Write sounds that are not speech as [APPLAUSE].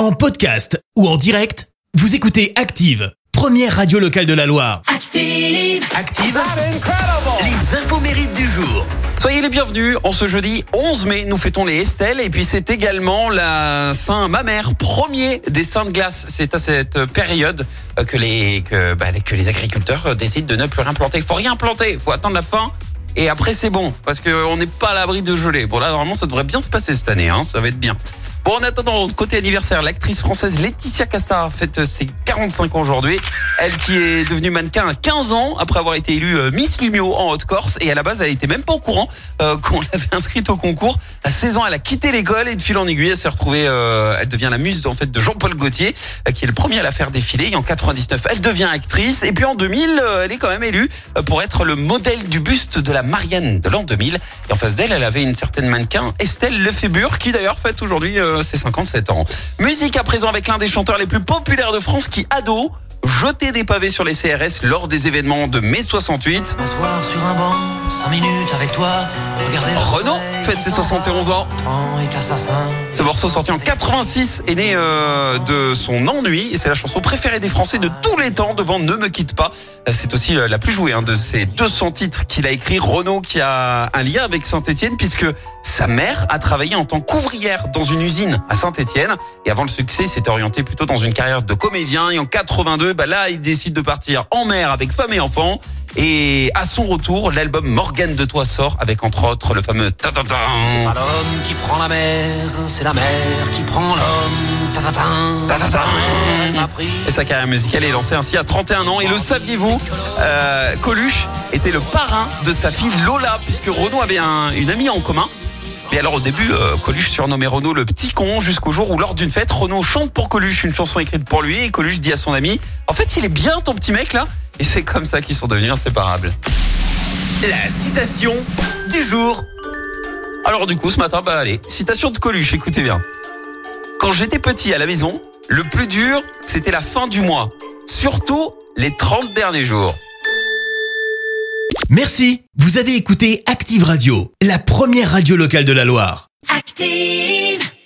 En podcast ou en direct, vous écoutez Active, première radio locale de la Loire. Active. Active, les infos mérites du jour. Soyez les bienvenus. En ce jeudi 11 mai, nous fêtons les Estelles et puis c'est également la Saint Mamère, premier des saints de glace. C'est à cette période que les que, bah, que les agriculteurs euh, décident de ne plus rien planter. Il faut rien planter, il faut attendre la fin. Et après c'est bon parce qu'on n'est pas à l'abri de gelée. Bon là normalement ça devrait bien se passer cette année, hein, ça va être bien. Bon, en attendant, côté anniversaire, l'actrice française Laetitia Casta fête ses 45 ans aujourd'hui. Elle qui est devenue mannequin à 15 ans après avoir été élue euh, Miss Lumio en Haute-Corse. Et à la base, elle était même pas au courant euh, [LAUGHS] qu'on l'avait inscrite au concours. À 16 ans, elle a quitté l'école et de fil en aiguille, elle s'est retrouvée, euh, elle devient la muse en fait de Jean-Paul Gaultier, euh, qui est le premier à la faire défiler. Et en 99, elle devient actrice. Et puis en 2000, euh, elle est quand même élue pour être le modèle du buste de la Marianne de l'an 2000. Et en face d'elle, elle avait une certaine mannequin, Estelle Lefébure, qui d'ailleurs fête aujourd'hui euh, ses 57 ans. Musique à présent avec l'un des chanteurs les plus populaires de France qui, ado, jetait des pavés sur les CRS lors des événements de mai 68. M'asseoir sur un banc, 5 minutes avec toi, regarder Renaud fête ses qui s'en 71 ans. Ce morceau sorti en 86 est né euh, de son ennui et c'est la chanson préférée des Français de tous les temps devant Ne me quitte pas. Euh, C'est aussi euh, la plus jouée hein, de ces 200 titres qu'il a écrit. Renaud qui a un lien avec Saint-Etienne puisque sa mère a travaillé en tant qu'ouvrière dans une usine à Saint-Etienne et avant le succès, s'est orienté plutôt dans une carrière de comédien et en 82, bah là, il décide de partir en mer avec femme et enfants. Et à son retour, l'album Morgane de Toi sort avec entre autres le fameux ta ta ta. C'est pas l'homme qui prend la mer, c'est la mer qui prend l'homme. Ta ta ta. Ta ta ta. Elle m'a pris. Et sa carrière musicale est lancée ainsi à 31 ans. Et le saviez-vous euh, Coluche était le parrain de sa fille Lola, puisque Renaud avait un- une amie en commun. Et alors au début, euh, Coluche surnommait Renaud le petit con, jusqu'au jour où lors d'une fête, Renaud chante pour Coluche une chanson écrite pour lui. Et Coluche dit à son ami, en fait il est bien ton petit mec là. Et c'est comme ça qu'ils sont devenus inséparables. La citation du jour. Alors du coup, ce matin, bah allez, citation de Coluche, écoutez bien. Quand j'étais petit à la maison, le plus dur, c'était la fin du mois. Surtout les 30 derniers jours. Merci, vous avez écouté Active Radio, la première radio locale de la Loire. Active.